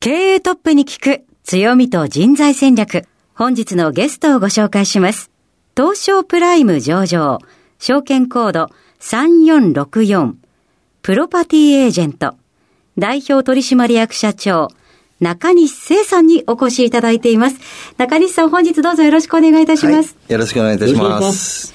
経営トップに聞く強みと人材戦略。本日のゲストをご紹介します。東証プライム上場、証券コード3464、プロパティエージェント、代表取締役社長、中西聖さんにお越しいただいています。中西さん、本日どうぞよろしくお願いいたします。はい、よろしくお願いいたします。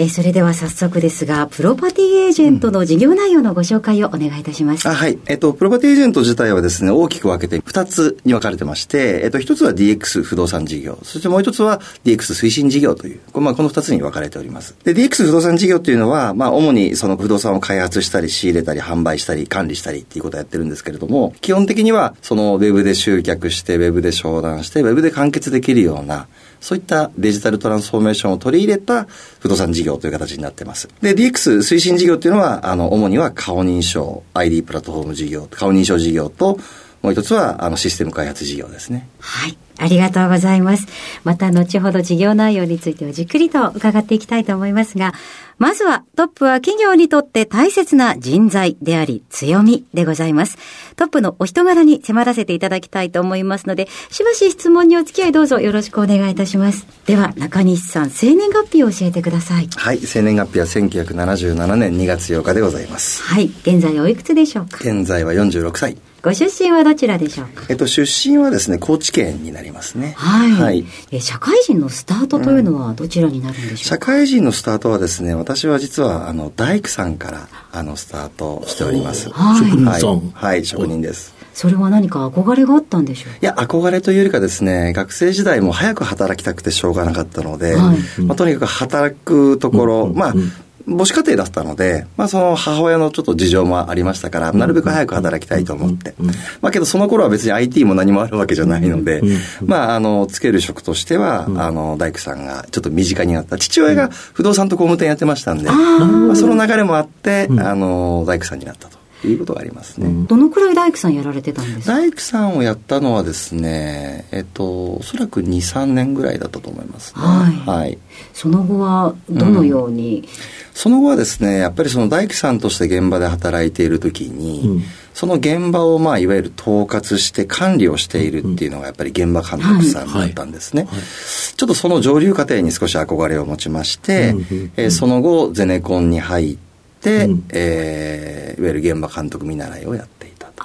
えそれでは早速ですが、プロパティエージェントの事業内容のご紹介をお願いいたします。あはい。えっと、プロパティエージェント自体はですね、大きく分けて2つに分かれてまして、えっと、1つは DX 不動産事業、そしてもう1つは DX 推進事業という、まあ、この2つに分かれております。で、DX 不動産事業っていうのは、まあ、主にその不動産を開発したり、仕入れたり、販売したり、管理したりっていうことをやってるんですけれども、基本的には、そのウェブで集客して、ウェブで商談して、ウェブで完結できるような、そういったデジタルトランスフォーメーションを取り入れた不動産事業という形になっています。で、DX 推進事業っていうのは、あの、主には顔認証、ID プラットフォーム事業、顔認証事業と、もう一つは、あの、システム開発事業ですね。はい。ありがとうございます。また後ほど事業内容についてはじっくりと伺っていきたいと思いますが、まずはトップは企業にとって大切な人材であり強みでございます。トップのお人柄に迫らせていただきたいと思いますので、しばし質問にお付き合いどうぞよろしくお願いいたします。では中西さん、生年月日を教えてください。はい、生年月日は1977年2月8日でございます。はい、現在おいくつでしょうか？現在は46歳。ご出身はどちらでしょうか？えっと、出身はですね、高知県になりますね。はい。はい、え社会人のスタートというのはどちらになるんでしょう？か、うん、社会人のスタートはですね、私は実は、あの、大工さんから、あの、スタートしております。はい。職人さん、はい、はい、職人です。それは何か憧れがあったんでしょう？いや、憧れというよりかですね、学生時代も早く働きたくてしょうがなかったので、はい、まあ、とにかく働くところ、うん、まあ、母子家庭だったので、まあその母親のちょっと事情もありましたから、なるべく早く働きたいと思って。まあけどその頃は別に IT も何もあるわけじゃないので、まああの、つける職としては、あの、大工さんがちょっと身近になった。父親が不動産と工務店やってましたんで、まあその流れもあって、あの、大工さんになったと。いうことがありますね。どのくらい大工さんやられてたんですか？大工さんをやったのはですね、えっと、おそらく2、3年ぐらいだったと思います、ね、はい。はい。その後はどのように、うん、その後はですね、やっぱりその大工さんとして現場で働いているときに、うん、その現場をまあいわゆる統括して管理をしているっていうのがやっぱり現場監督さんだったんですね。はい。はい、ちょっとその上流過程に少し憧れを持ちまして、うん、えー、その後ゼネコンに入って、、うん、えー、いわゆる現場監督見習いをやっていたと。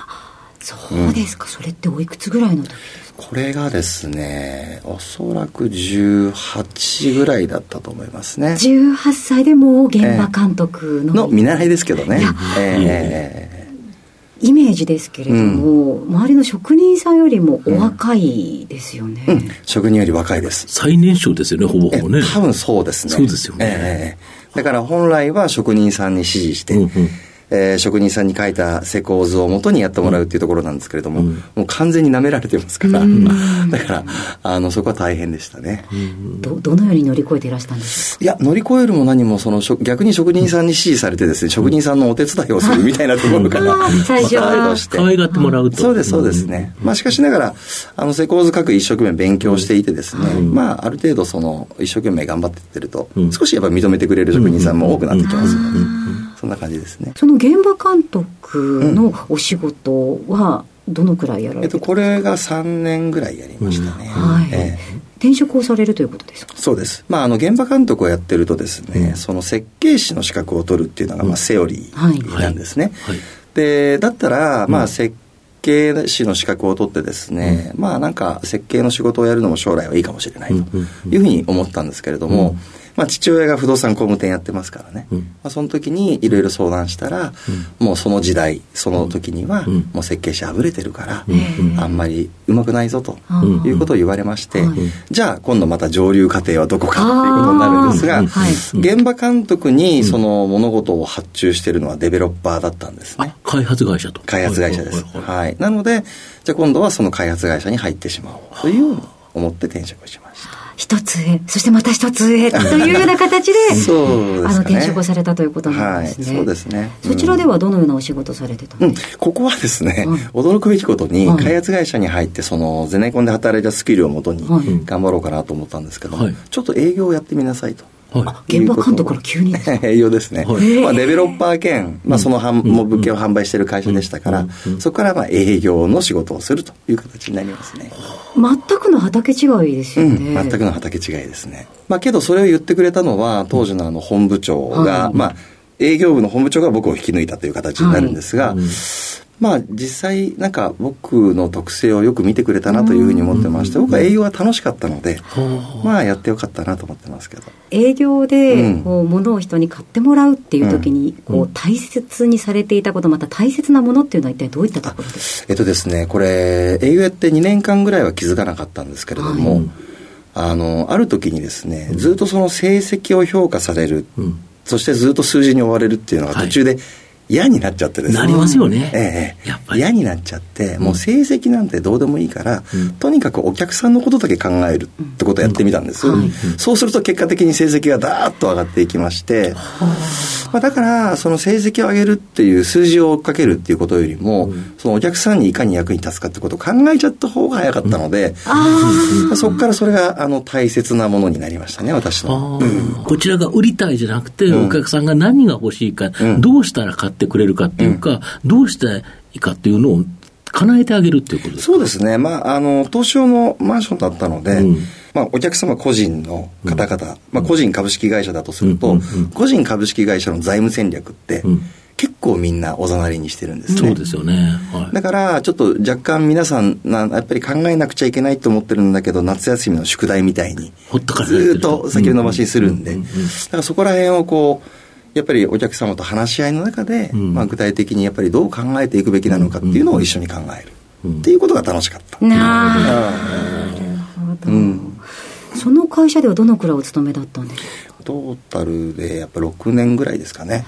そうですか、うん、それっておいくつぐらいの時ですか？これがですね、おそらく18ぐらいだったと思いますね。18歳でも現場監督の。の見習いですけどね。えーイメージですけれども、うん、周りの職人さんよりもお若いですよね、うん。うん、職人より若いです。最年少ですよねほぼほぼね。多分そうですね。そうですよね、えーだから本来は職人さんに指示して、うんうんえー、職人さんに書いた施工図をもとにやってもらうっていうところなんですけれども、うん、もう完全に舐められてますから、うん、だからあのそこは大変でしたね、うん、どどのように乗り越えていらしたんですか？いや乗り越えるも何もその逆に職人さんに指示されてですね、職人さんのお手伝いをするみたいなところから最初は。可愛がってもらうと。そうですそうですね、まあしかしながらあの施工図書く一生懸命勉強していてですね、まあある程度その一生懸命頑張ってってると、少しやっぱ認めてくれる職人さんも多くなってきますので、そんな感じですね。その現場監督のお仕事は、どのくらいやられて、えっと、これが3年ぐらいやりましたね。はい、えー転職をされるということですか？そうです。まあ、あの、現場監督をやってるとですね、うん、その設計士の資格を取るっていうのが、まあ、セオリーなんですね。はい。はい、で、だったら、まあ、設計士の資格を取ってですね、うん、まあなんか設計の仕事をやるのも将来はいいかもしれないというふうに思ったんですけれども、うんまあ、父親が不動産工務店やってますからね、うん、まあ、その時にいろいろ相談したら、うん、もうその時代その時には、もう設計士あぶれてるから、あんまりうまくないぞということを言われまして、じゃあ今度また上流過程はどこかっていうことになるんですが、現場監督にその物事を発注してるのはデベロッパーだったんですね。開発会社と。開発会社です。はい。なので、じゃあ今度はその開発会社に入ってしまおうというふうに思って転職しました。一つ上、そしてまた一つ上というような形で、そうあの転職されたということなんですね。はい、そうですね。そちらではどのようなお仕事されてたんですか、うん、ここはですね、驚くべきことに、開発会社に入って、そのゼネコンで働いたスキルをもとに頑張ろうかなと思ったんですけども、ちょっと営業をやってみなさいと。はい、現場監督から急に。営業ですね、はい、まあ、デベロッパー兼、まあ、そのん、も物件を販売している会社でしたから、うん、そこからまあ営業の仕事をするという形になりますね。全くの畑違いですよね、うん、全くの畑違いですね。まあけどそれを言ってくれたのは当時のあの本部長が、まあ営業部の本部長が僕を引き抜いたという形になるんですが、まあ実際なんか僕の特性をよく見てくれたなというふうに思ってまして僕は営業が楽しかったのでまあやってよかったなと思ってますけど。営業でこう物を人に買ってもらうっていう時にこう大切にされていたことまた大切なものっていうのは一体どういったところですか？えっとですねこれ営業やって2年間ぐらいは気づかなかったんですけれども、はい、あのある時にですねずっとその成績を評価される、うん、そしてずっと数字に追われるっていうのが途中で、はい嫌になっちゃってですね。なりますよね。ええ。やっぱり。嫌になっちゃって、もう成績なんてどうでもいいから、うん、とにかくお客さんのことだけ考えるってことをやってみたんです。うんはい、そうすると結果的に成績がダーッと上がっていきまして、まあ、だから、その成績を上げるっていう数字を追っかけるっていうことよりも、うん、そのお客さんにいかに役に立つかってことを考えちゃった方が早かったので、そこからそれがあの大切なものになりましたね、私の。こちらが売りたいじゃなくて、お客さんが何が欲しいか、どうしたら買ってくれるかっていうか、うん、どうしていいかっていうのを叶えてあげるっていうことですか？そうですね。まあ、あの、東証のマンションだったので、うん、まあ、お客様個人の方々、うん、まあ、個人株式会社だとすると、個人株式会社の財務戦略って、結構みんなおざなりにしてるんですね。そうですよね。はい、だから、ちょっと若干皆さんな、やっぱり考えなくちゃいけないと思ってるんだけど、夏休みの宿題みたいに、ずっと先延ばしにするんで、だからそこら辺をこう、やっぱりお客様と話し合いの中で、うん、まあ、具体的にやっぱりどう考えていくべきなのかっていうのを一緒に考える、っていうことが楽しかった。なるほど。うんその会社ではどのくらいお勤めだったんですか？トータルでやっぱ6年ぐらいですかね、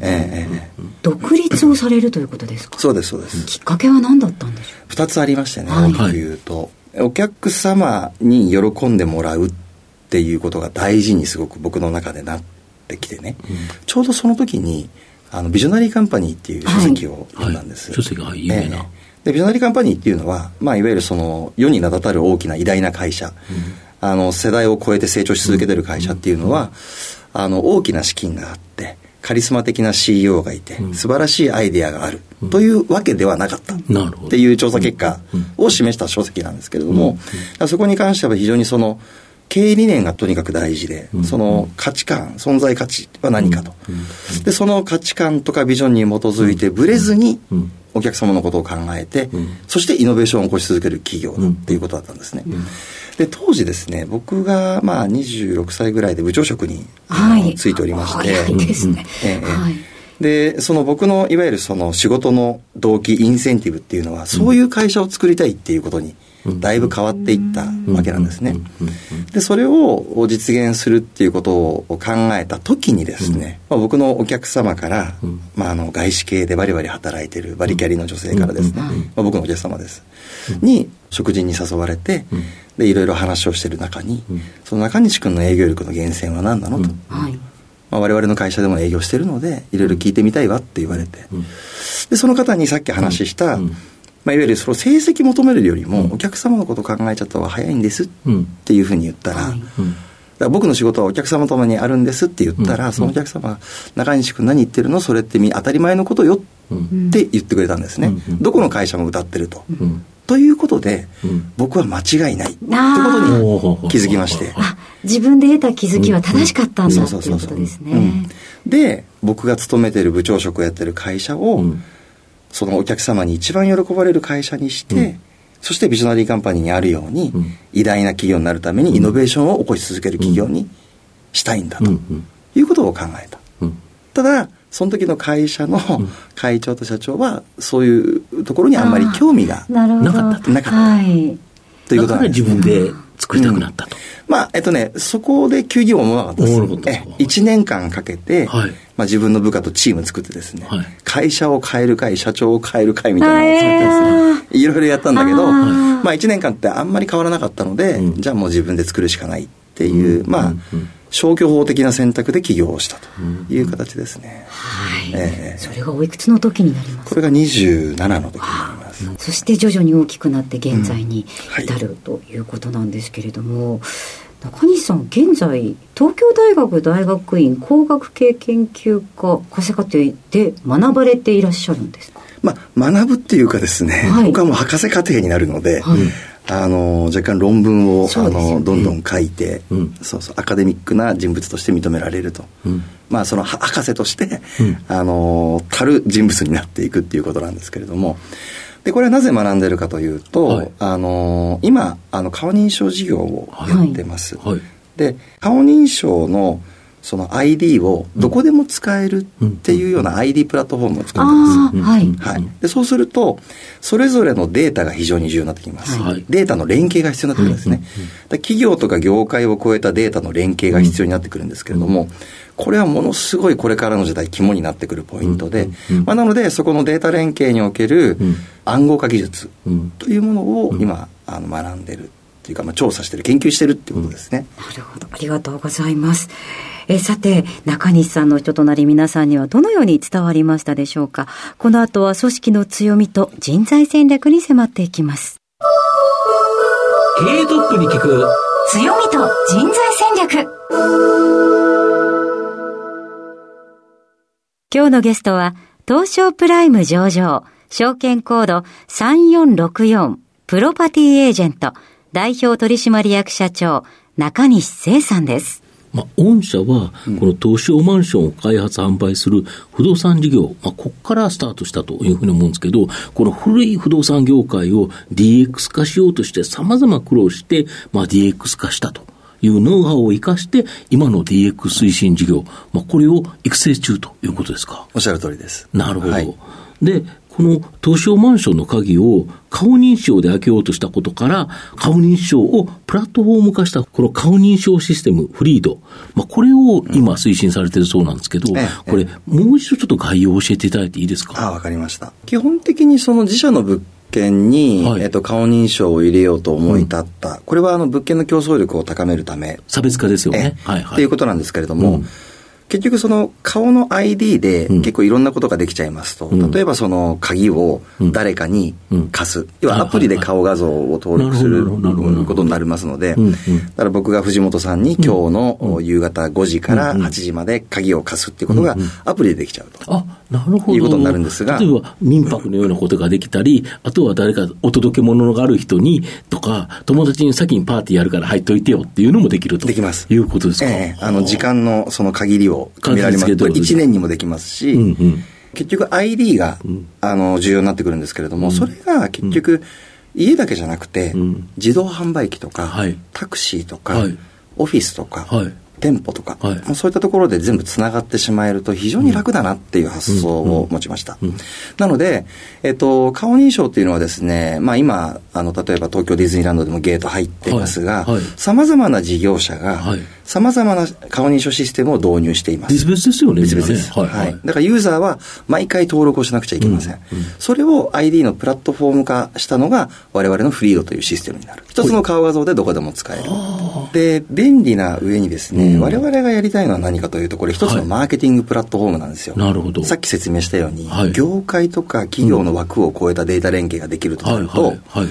ええ独立をされるということですか？そうですそうです。きっかけは何だったんでしょう？2つありましてね、大きく言うと、お客様に喜んでもらうっていうことが大事にすごく僕の中でなってってきてね、うん、ちょうどその時にあのビジョナリーカンパニーっていう書籍を読んだんです、はい。はい、書籍が有名な、えー、でビジョナリーカンパニーっていうのは、まあ、いわゆるその世に名だたる大きな偉大な会社、うん、あの世代を超えて成長し続けてる会社っていうのは、うん、あの大きな資金があってカリスマ的な CEO がいて、うん、素晴らしいアイデアがある、というわけではなかった。っていう調査結果を示した書籍なんですけれども、そこに関しては非常にその経営理念がとにかく大事で、その価値観、存在価値は何かと。で、その価値観とかビジョンに基づいて、ぶれずに、お客様のことを考えて、そしてイノベーションを起こし続ける企業だっていうことだったんですね。で、当時ですね、僕がまあ26歳ぐらいで部長職に、はい、ついておりまして、はいですね。えー、はい。で、その僕のいわゆるその仕事の動機、インセンティブっていうのは、そういう会社を作りたいっていうことにだいぶ変わっていったわけなんですね。で、それを実現するっていうことを考えた時にですね、まあ、僕のお客様から、まあ、あの外資系でバリバリ働いてるバリキャリの女性からですね、まあ、僕のお客様です。に食事に誘われて、でいろいろ話をしてる中に、その中西君の営業力の源泉は何なのと。はい。まあ、我々の会社でも営業してるのでいろいろ聞いてみたいわって言われて、でその方にさっき話した、まあ、いわゆるその成績求めるよりも、お客様のことを考えちゃった方が早いんですっていうふうに言ったら、ら僕の仕事はお客様ともにあるんですって言ったら、うん、そのお客様が、中西君何言ってるの？それって当たり前のことよって言ってくれたんですね。うん、どこの会社も歌ってると。うん、ということで、僕は間違いない。ってことに気づきまして。自分で得た気づきは正しかったんだ、っていうことですね。で、僕が勤めてる部長職をやってる会社を、そのお客様に一番喜ばれる会社にして、うん。そしてビジョナリーカンパニーにあるように、うん。偉大な企業になるためにイノベーションを起こし続ける企業にしたいんだということを考えた。うん。ただ、その時の会社の会長と社長は、そういうところにあんまり興味が、なかった。となかった。はい。ということなんです。自分で作りたくなったと。まあ、えっとね、そこで休業は思わなかったです。思わなかったですか？え1年間かけて、はいまあ、自分の部下とチーム作ってですね、はい。会社を変える会、社長を変える会みたいなのを作ってですね、いろいろやったんだけど、まあ、1年間ってあんまり変わらなかったので、うん。じゃあもう自分で作るしかないっていう、うん。まあ、うん。うん。消去法的な選択で起業をしたという形ですね。はい、ええ。それがおいくつの時になります？これが27の時になります。そして徐々に大きくなって現在にうん。はい。至るということなんですけれども、中西さん現在東京大学大学院工学系研究科博士課程で学ばれていらっしゃるんですか？まあ、学ぶっていうかですね、はい。僕はもう博士課程になるので、はい。あの若干論文を、ね。のどんどん書いて、うん。そうそうアカデミックな人物として認められると、うん。まあそのは博士として、うん。あのたる人物になっていくっていうことなんですけれどもでこれはなぜ学んでるかというと、はい。あの今あの顔認証事業をやってます、はい。で顔認証のその ID をどこでも使えるっていうような ID プラットフォームを作ってます、ああはい、はい、でそうするとそれぞれのデータが非常に重要になってきます、はい。データの連携が必要になってくるんですね、で企業とか業界を超えたデータの連携が必要になってくるんですけれども、これはものすごいこれからの時代肝になってくるポイントで、うんうんまあ、なのでそこのデータ連携におけるうん。暗号化技術うん。というものを今あの学んでるっていうか、まあ、調査してる研究してるっていうことですね、なるほど。ありがとうございます。えさて中西さんの人となり皆さんにはどのように伝わりましたでしょうか。この後は組織の強みと人材戦略に迫っていきます。経営トップに聞く。強みと人材戦略今日のゲストは東証プライム上場証券コード3464プロパティエージェント代表取締役社長中西聖さんです。まあ、御社は、この東証マンションを開発販売する不動産事業、まあ、ここからスタートしたというふうに思うんですけど、この古い不動産業界を DX 化しようとして様々苦労して、まあ、DX 化したというノウハウを生かして、今の DX 推進事業、まあ、これを育成中ということですか？おっしゃる通りですなるほど。はいで、この東証マンションの鍵を顔認証で開けようとしたことから、顔認証をプラットフォーム化したこの顔認証システム、フリード。まあ、これを今推進されてるそうなんですけど、ええこれ、もう一度ちょっと概要を教えていただいていいですか？ああ、わかりました。基本的にその自社の物件に、はいえっと、顔認証を入れようと思い立った。これはあの物件の競争力を高めるため、差別化ですよね。えはいはい。っていうことなんですけれども、うん結局その顔の ID でうん。結構いろんなことができちゃいますと、うん。例えばその鍵を誰かに貸す、要はアプリで顔画像を登録することになりますので、うんうん。だから僕が藤本さんに今日の夕方5時からうんうん。8時まで鍵を貸すっていうことがうんうん。アプリでできちゃうと。あ、なるほど。いうことになるんですが。例えば、民泊のようなことができたり、あとは誰かお届け物がある人に、とか、友達に先にパーティーやるから入っといてよっていうのもできると。できます。いうことですか。ええ。あの時間のその限りを決められます。ことです1年にもできますし、うんうん。結局 ID が、あの重要になってくるんですけれども、それが結局、家だけじゃなくて、うん。自動販売機とか、はい。タクシーとか、はい。オフィスとか、はい店舗とか、はいそういったところで全部つながってしまえると非常に楽だなっていう発想を持ちました。うんなので、えっと、顔認証っていうのはですね、まあ今、あの、例えば東京ディズニーランドでもゲート入っていますがはいはい、様々な事業者がはい、様々な顔認証システムを導入しています。別々ですよね、別々です。みんなねはい。だからユーザーは毎回登録をしなくちゃいけません。それを ID のプラットフォーム化したのが我々のフリードというシステムになる。一つの顔画像でどこでも使える。で、便利な上にですね、うん我々がやりたいのは何かというと、これ一つのマーケティングプラットフォームなんですよ。なるほど。さっき説明したように、はい業界とか企業の枠を超えたデータ連携ができるとなはいると、はいはい。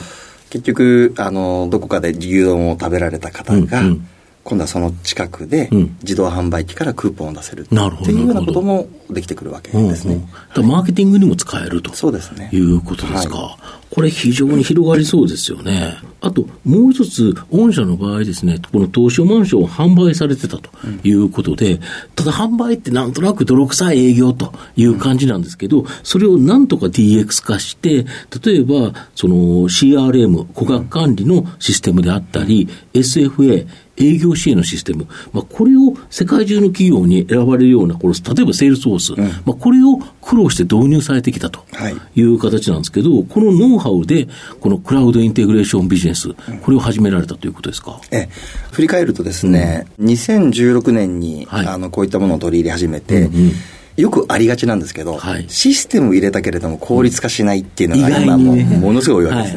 結局、あの、どこかで牛丼を食べられた方が、うんうん今度はその近くでうん自動販売機からクーポンを出せるっていうようなこともできてくるわけうんうんですね。だからマーケティングにも使えると。そうですねいうことですか。はこれ非常に広がりそうですよね。あと、もう一つ、御社の場合ですね、この投資マンションを販売されてたということで、うん、ただ販売ってなんとなく泥臭い営業という感じなんですけど、それをなんとか DX 化して、例えば、その CRM、顧客管理のシステムであったり、SFA、営業支援のシステム、まあ、これを世界中の企業に選ばれるような、これ例えば Salesforce、うん、まあ、これを苦労して導入されてきたとい。う形なんですけど、はい、このノウハウで、このクラウドインテグレーションビジネス、これを始められたということですか？え振り返るとですね、うん、2016年に、はい、あのこういったものを取り入れ始めて、うんうん。よくありがちなんですけど、はい、システム入れたけれども効率化しないっていうのが今もものすごい多いわけで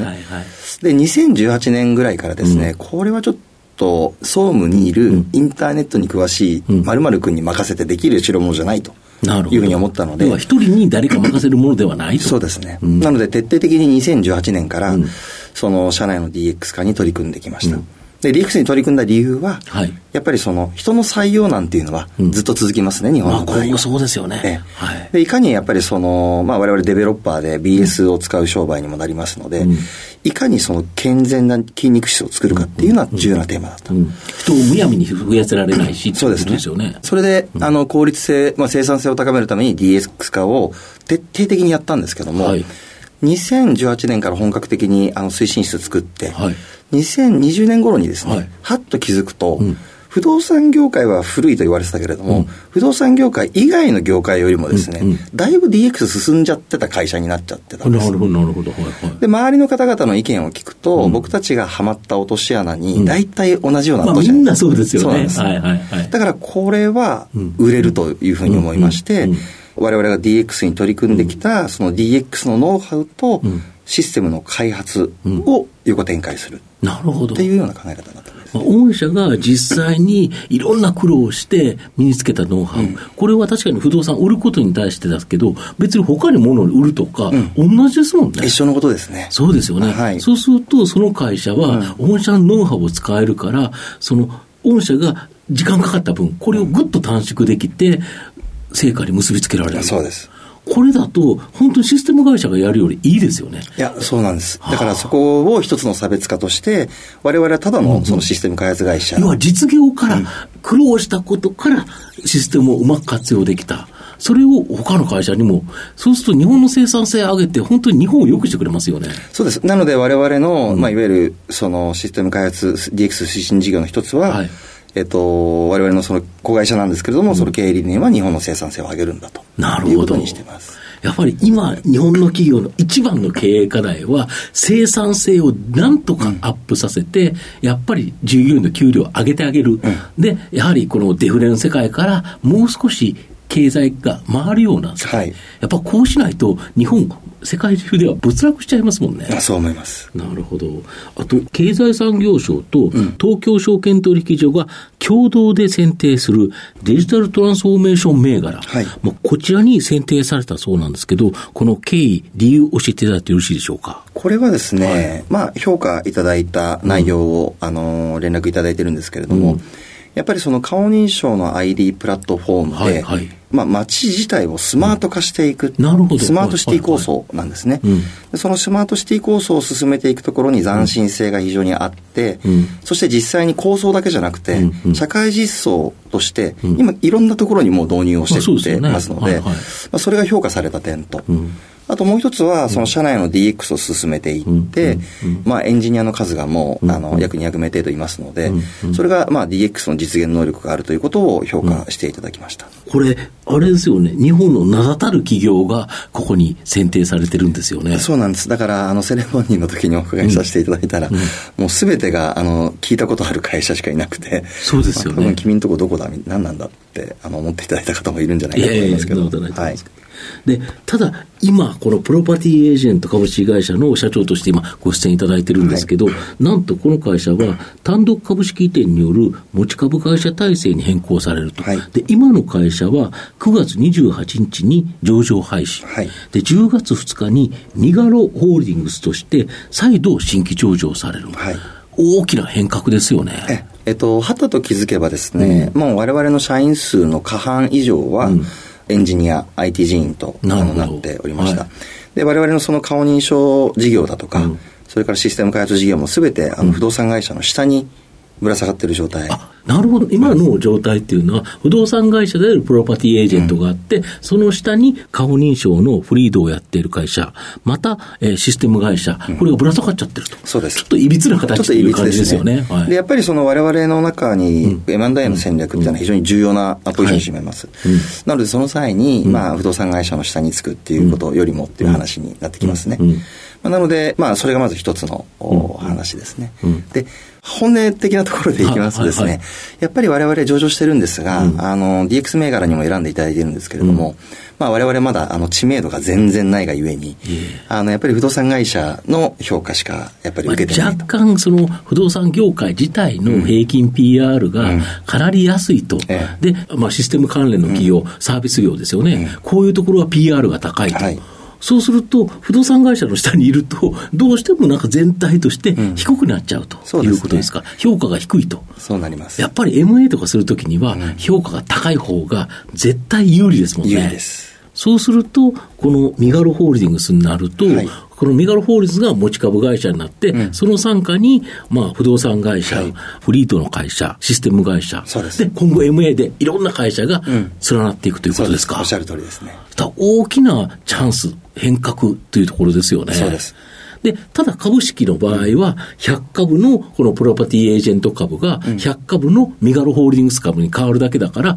すね。で、2018年ぐらいうですね、これはちょっとと総務にいるインターネットに詳しい〇〇君に任せてできる代物じゃないと。いうふうに思ったので。一人に誰か任せるものではないと。そうですね。うん、なので、徹底的に2018年から、その社内の DX 化に取り組んできました。うんで、リークスに取り組んだ理由は、はい、やっぱりその人の採用なんていうのはずっと続きますね、うん、日本の場合は。まあ、そうですよね。はい、でいかにやっぱりその、まあ、我々デベロッパーで BS を使う商売にもなりますので、うん、いかにその健全な筋肉質を作るかっていうのは重要なテーマだった。うん、人をむやみに増やせられないし、そうですね。すね。それで、あの、効率性、まあ、生産性を高めるために DX 化を徹底的にやったんですけども、はい。2018年から本格的にあの推進室作って、はい、2020年頃にですね、はい、はっと気づくと、うん、不動産業界は古いと言われてたけれども、うん、不動産業界以外の業界よりもですね、うんうん、だいぶ DX 進んじゃってた会社になっちゃってたんです。なるほど、なるほど。はいはい、で、周りの方々の意見を聞くと、うん、僕たちがハマった落とし穴に、大体同じような落とし穴、まあ、みんなそうですよね。そうなんです。はいはいはい。だからこれは売れるというふうに思いまして、我々が DX に取り組んできた、その DX のノウハウと、システムの開発を横展開する。なるほど。っていうような考え方になってます。御社が実際にいろんな苦労をして身につけたノウハウ、うん、これは確かに不動産売ることに対してですけど、別に他に物を売るとか、うん、同じですもんね。一緒のことですね。そうですよね。はい、そうすると、その会社は、御社のノウハウを使えるから、その、御社が時間かかった分、これをぐっと短縮できて、成果に結びつけられる。そうです。これだと、本当にシステム会社がやるよりいいですよね。いや、そうなんです。だからそこを一つの差別化として、我々はただのそのシステム開発会社。要は実業から苦労したことからシステムをうまく活用できた。それを他の会社にも、そうすると日本の生産性を上げて、本当に日本を良くしてくれますよね。そうです。なので、我々の、うん、まあ、いわゆる、そのシステム開発、DX 推進事業の一つは、はいえっと、我々のその子会社なんですけれども、うん、その経営理念は日本の生産性を上げるんだと。なるほど。いうことにしてます。やっぱり今、日本の企業の一番の経営課題は、生産性をなんとかアップさせて、やっぱり従業員の給料を上げてあげる。で、やはりこのデフレの世界からもう少し経済が回るような、はい、やっぱこうしないと、日本、世界中では没落しちゃいますもんね。そう思います。なるほど。あと、経済産業省と東京証券取引所が共同で選定するデジタルトランスフォーメーション銘柄。はい、まあ、こちらに選定されたそうなんですけど、この経緯、理由教えていただいてよろしいでしょうか？これはですね、はい、まあ、評価いただいた内容を、うん、あの、連絡いただいてるんですけれども、うんやっぱりその顔認証の ID プラットフォームで、はいはい、まあ、街自体をスマート化していく、うん、なるほど。スマートシティ構想なんですね、はいはいはい。そのスマートシティ構想を進めていくところに斬新性が非常にあって、うん、そして実際に構想だけじゃなくて、うんうん、社会実装として、今いろんなところにもう導入をしていってますので、まあ、それが評価された点と。あともう一つは、その社内の DX を進めていって、まあエンジニアの数がもう、あの、約200名程度いますので、それがまあ DX の実現能力があるということを評価していただきました。これ、あれですよね、日本の名だたる企業がここに選定されてるんですよね。そうなんです。だから、あの、セレモニーの時にお伺いさせていただいたら、もうすべてが、あの、聞いたことある会社しかいなくて、そうですよね。まあ、君んとこどこだ、何なんだって、あの、思っていただいた方もいるんじゃないかと思いますけど。いやいやいやはい。で、ただ、今、このプロパティエージェント株式会社の社長として今、ご出演いただいてるんですけど、はい、なんとこの会社は、単独株式移転による持ち株会社体制に変更されると。はい、で、今の会社は9月28日に上場廃止。はい、で、10月2日にニガロホールディングスとして再度新規上場される。はい大きな変革ですよね。えっと、はたと気づけばですね、うん、もう我々の社員数の過半以上は、うんエンジニア、IT 人員となっておりました。はい、で、我々のその顔認証事業だとか、それからシステム開発事業もすべて、あの、不動産会社の下にぶら下がってる状態。なるほど。今の状態っていうのは、不動産会社であるプロパティエージェントがあって、うん、その下に顔認証のフリードをやっている会社、また、えー、システム会社、これがぶら下がっちゃってると。そうです。ちょっといびつな形という感じですよね。ねはい、で、やっぱりその我々の中に、M&A の戦略っていうのは非常に重要なポジションを占めます。はいうん、なので、その際に、まあ、不動産会社の下につくっていうことよりもっていう話になってきますね。まあ、なので、まあ、それがまず一つの、お話ですね。で、本音的なところでいきますとですね、はいはいはい、やっぱり我々上場してるんですが、うん、あの、DX 銘柄にも選んでいただいているんですけれども、うん、まあ我々まだあの知名度が全然ないがゆえに、あの、やっぱり不動産会社の評価しかやっぱり受けてない、まあ、若干その不動産業界自体の平均 PR がかなり安いと。うん、で、まあシステム関連の企業、サービス業ですよね。こういうところは PR が高いと。はいそうすると、不動産会社の下にいると、どうしてもなんか全体として低くなっちゃうということですか、うんすね、評価が低いと。そうなります。やっぱり MA とかするときには、評価が高い方が絶対有利ですもんね。有利です。そうすると、このミガロホールディングスになると、はい、このミガロホールディングスが持ち株会社になって、うん、その傘下に、まあ、不動産会社、はい、フリートの会社、システム会社、で今後 MA でいろんな会社が連なっていくということですか。うん、おっしゃる通りですね。大きなチャンス、変革というところですよね。そうです。で、ただ株式の場合は、100株のこのプロパティエージェント株が、100株のミガロホールディングス株に変わるだけだから、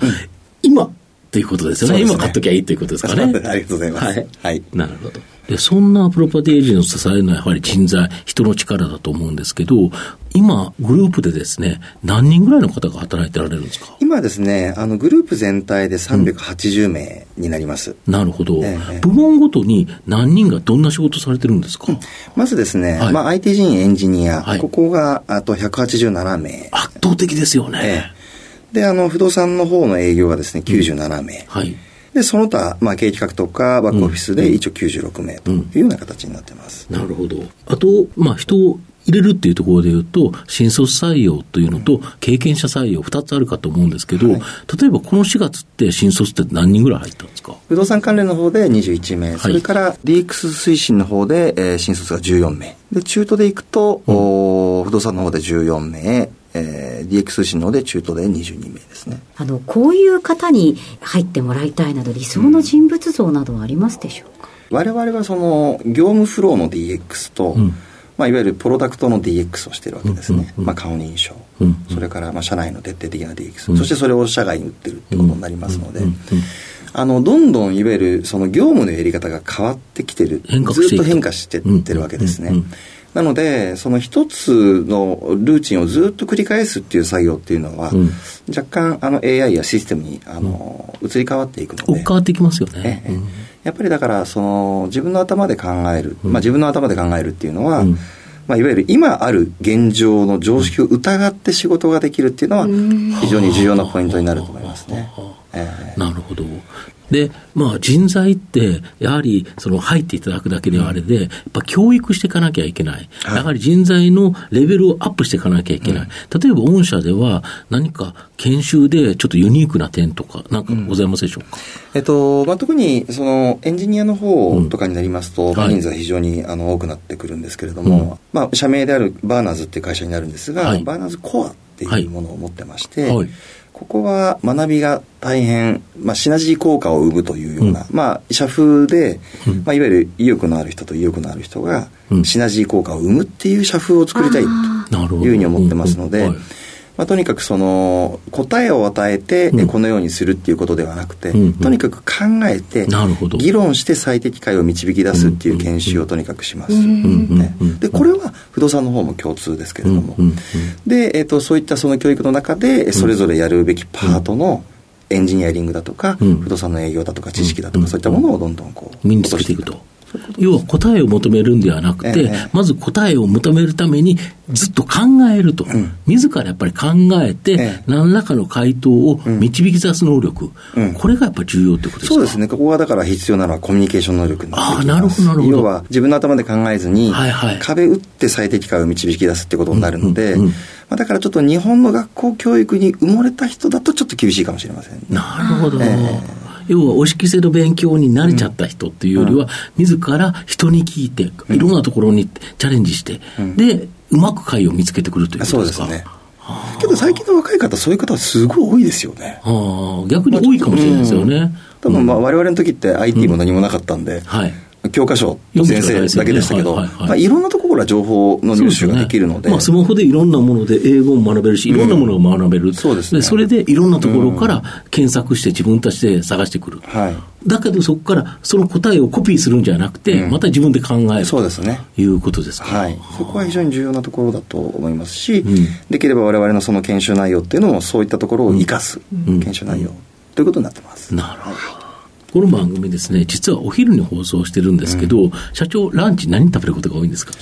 今、ということですよね。ね今買っときゃいいということですかね。ありがとうございます。はい。はい、なるほど。で、そんなプロパティエージェントを支えるのはやはり人材、人の力だと思うんですけど、今、グループでですね、何人ぐらいの方が働いてられるんですか？今ですね、あの、グループ全体で380名になります。うん、なるほど、ええ、部門ごとに何人がどんな仕事されてるんですか、うん、まずですね、はい、まあ、IT 人エンジニア、はい、ここがあと187名。圧倒的ですよね。ええ、で、あの、不動産の方の営業がですね、97名。うん、はい。で、その他、まあ、経営企画とか、バックオフィスで一応96名というような形になってます。なるほど。あと、まあ、人を入れるっていうところでいうと、新卒採用というのと、経験者採用、2つあるかと思うんですけど、はい、例えばこの4月って新卒って何人ぐらい入ったんですか？不動産関連の方で21名、はい、それから DX 推進の方で、えー、新卒が14名。で、中途でいくと、うん、不動産の方で14名、えー、DX 通信ので中途で22名ですね。あのこういう方に入ってもらいたいなど理想の人物像などはありますでしょうか、うん、我々はその業務フローの DX と、うんまあ、いわゆるプロダクトの DX をしてるわけですね、まあ、顔認証、それからまあ社内の徹底的な DX、そしてそれを社外に売ってるってことになりますので、あのどんどんいわゆるその業務のやり方が変わってきてる。ずっと変化してってるわけですね。なので、その一つのルーチンをずっと繰り返すっていう作業っていうのは、うん、若干あの AI やシステムにあの、うん、移り変わっていくので。変わってきますよね。ええ、やっぱりだからその自分の頭で考える、まあ、自分の頭で考えるっていうのは、まあ、いわゆる今ある現状の常識を疑って仕事ができるっていうのは非常に重要なポイントになると思いますね。えー、なるほど。で、まあ人材って、やはりその入っていただくだけではあれで、やっぱ教育していかなきゃいけない。やはり人材のレベルをアップしていかなきゃいけない。例えば御社では何か研修でちょっとユニークな点とか、なんかございますでしょうか、うん、えっと、まあ、特にそのエンジニアの方とかになりますと、人数は非常にあの多くなってくるんですけれども、うん、まあ、社名であるバーナーズっていう会社になるんですが、はい、バーナーズコアっていうものを持ってまして、はいはいここは学びが大変、まあ、シナジー効果を生むというような、うん、まあ、社風で、うん、まあ、いわゆる意欲のある人と意欲のある人が、シナジー効果を生むっていう社風を作りたいというふうに思ってますので、まあ、とにかくその答えを与えて、このようにするっていうことではなくて、うん、とにかく考えて議論して最適解を導き出すっていう研修をとにかくします、ね、でこれは不動産の方も共通ですけれども、で、えーと、そういったその教育の中でそれぞれやるべきパートのエンジニアリングだとか、不動産の営業だとか知識だとか、そういったものをどんどんこう身につけていくと。要は答えを求めるんではなくて、ええ、まず答えを求めるためにずっと考えると、うん、自らやっぱり考えて、え、何らかの回答を導き出す能力、うん、これがやっぱり重要ってことですか？そうですね、ここはだから必要なのはコミュニケーション能力になってあなるほど、なるほど。要は自分の頭で考えずに、はいはい、壁打って最適解を導き出すってことになるので、うんうんうん。まあ、だからちょっと日本の学校教育に埋もれた人だとちょっと厳しいかもしれません、ね、なるほど。えー要はお式制の勉強に慣れちゃった人っていうよりは、自ら人に聞いて、いろんなところにチャレンジして、で、うまく解を見つけてくるということですか。そうですね。けど最近の若い方、そういう方はすごい多いですよね。あ逆に多いかもしれないですよね。多分まあ我々の時って IT も何もなかったんで、はい、教科書の先生だけでしたけど、まあ、いろんなところから情報の入手ができるので。まあ、スマホでいろんなもので英語も学べるし、いろんなものが学べる。そうですね。それでいろんなところから検索して自分たちで探してくる。はい。だけどそこからその答えをコピーするんじゃなくて、また自分で考えるそうですね。いうことですか。はい。そこは非常に重要なところだと思いますし、できれば我々のその研修内容っていうのもそういったところを生かす研修内容ということになってます。なるほど。この番組ですね、実はお昼に放送してるんですけど、うん、社長、ランチ何食べることが多いんですか？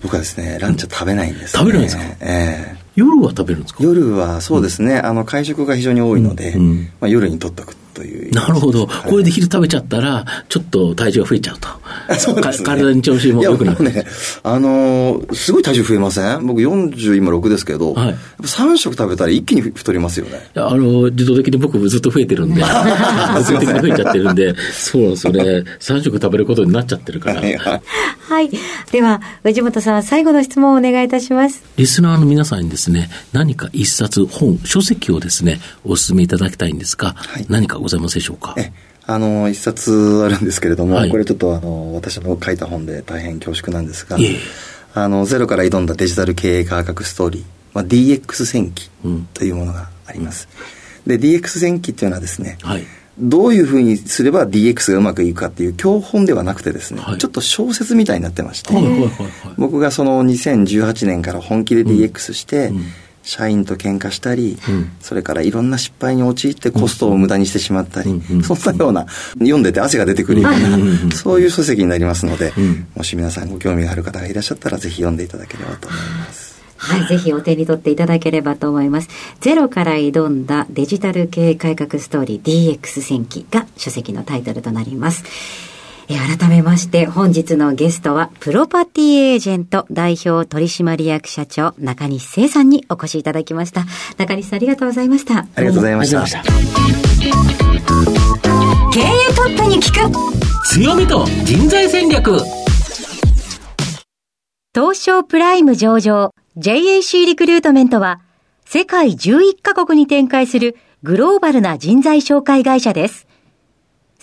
僕はですね、ランチは食べないんです、ね、食べないんですか？ええ。ー、夜は食べるんですか？夜はそうですね、うん、あの、会食が非常に多いので、うん、まあ、夜にとっとくという。なるほど、はい、これで昼食べちゃったら、ちょっと体重が増えちゃうと。そうですね、体に調子も良くなる。ね、あのー、すごい体重増えません？僕40今6ですけど、はい、3食食べたら一気に太りますよね。あの、自動的に僕ずっと増えてるんで、自動的に増えちゃってるんで、そうそれ、3食食べることになっちゃってるから。はい、はい。では、藤本さん、最後の質問をお願いいたします。リスナーの皆さんにですね、何か一冊本、書籍をですね、お勧めいただきたいんですが、はい、何かございますでしょうか？あの、一冊あるんですけれども、はい、これちょっとあの、私の書いた本で大変恐縮なんですが、あの、ゼロから挑んだデジタル経営科学ストーリー、まあ、DX 戦記というものがあります。うん、で、DX 戦記っていうのはですね、はい、どういうふうにすれば DX がうまくいくかっていう教本ではなくてですね、はい、ちょっと小説みたいになってまして、僕がその2018年から本気で DX して、うんうん社員と喧嘩したり、うん、それからいろんな失敗に陥ってコストを無駄にしてしまったり、うん、そんなような、読んでて汗が出てくるような、そういう書籍になりますので、もし皆さんご興味がある方がいらっしゃったら、ぜひ読んでいただければと思います。はい、ぜひお手に取っていただければと思います。ゼロから挑んだデジタル経営改革ストーリー DX 戦記が書籍のタイトルとなります。え改めまして本日のゲストはプロパティエージェント代表取締役社長中西聖さんにお越しいただきました。中西さんありがとうございました。ありがとうございました。経営トップに聞く。強みと人材戦略。東証プライム上場 JAC リクルートメントは世界11カ国に展開するグローバルな人材紹介会社です。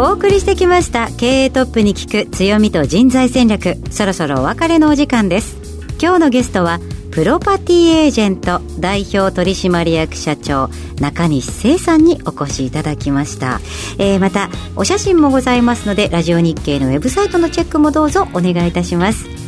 お送りしてきました。経営トップに聞く強みと人材戦略。そろそろお別れのお時間です。今日のゲストはプロパティエージェント代表取締役社長中西聖さんにお越しいただきました、えー、またお写真もございますのでラジオ日経のウェブサイトのチェックもどうぞお願いいたします。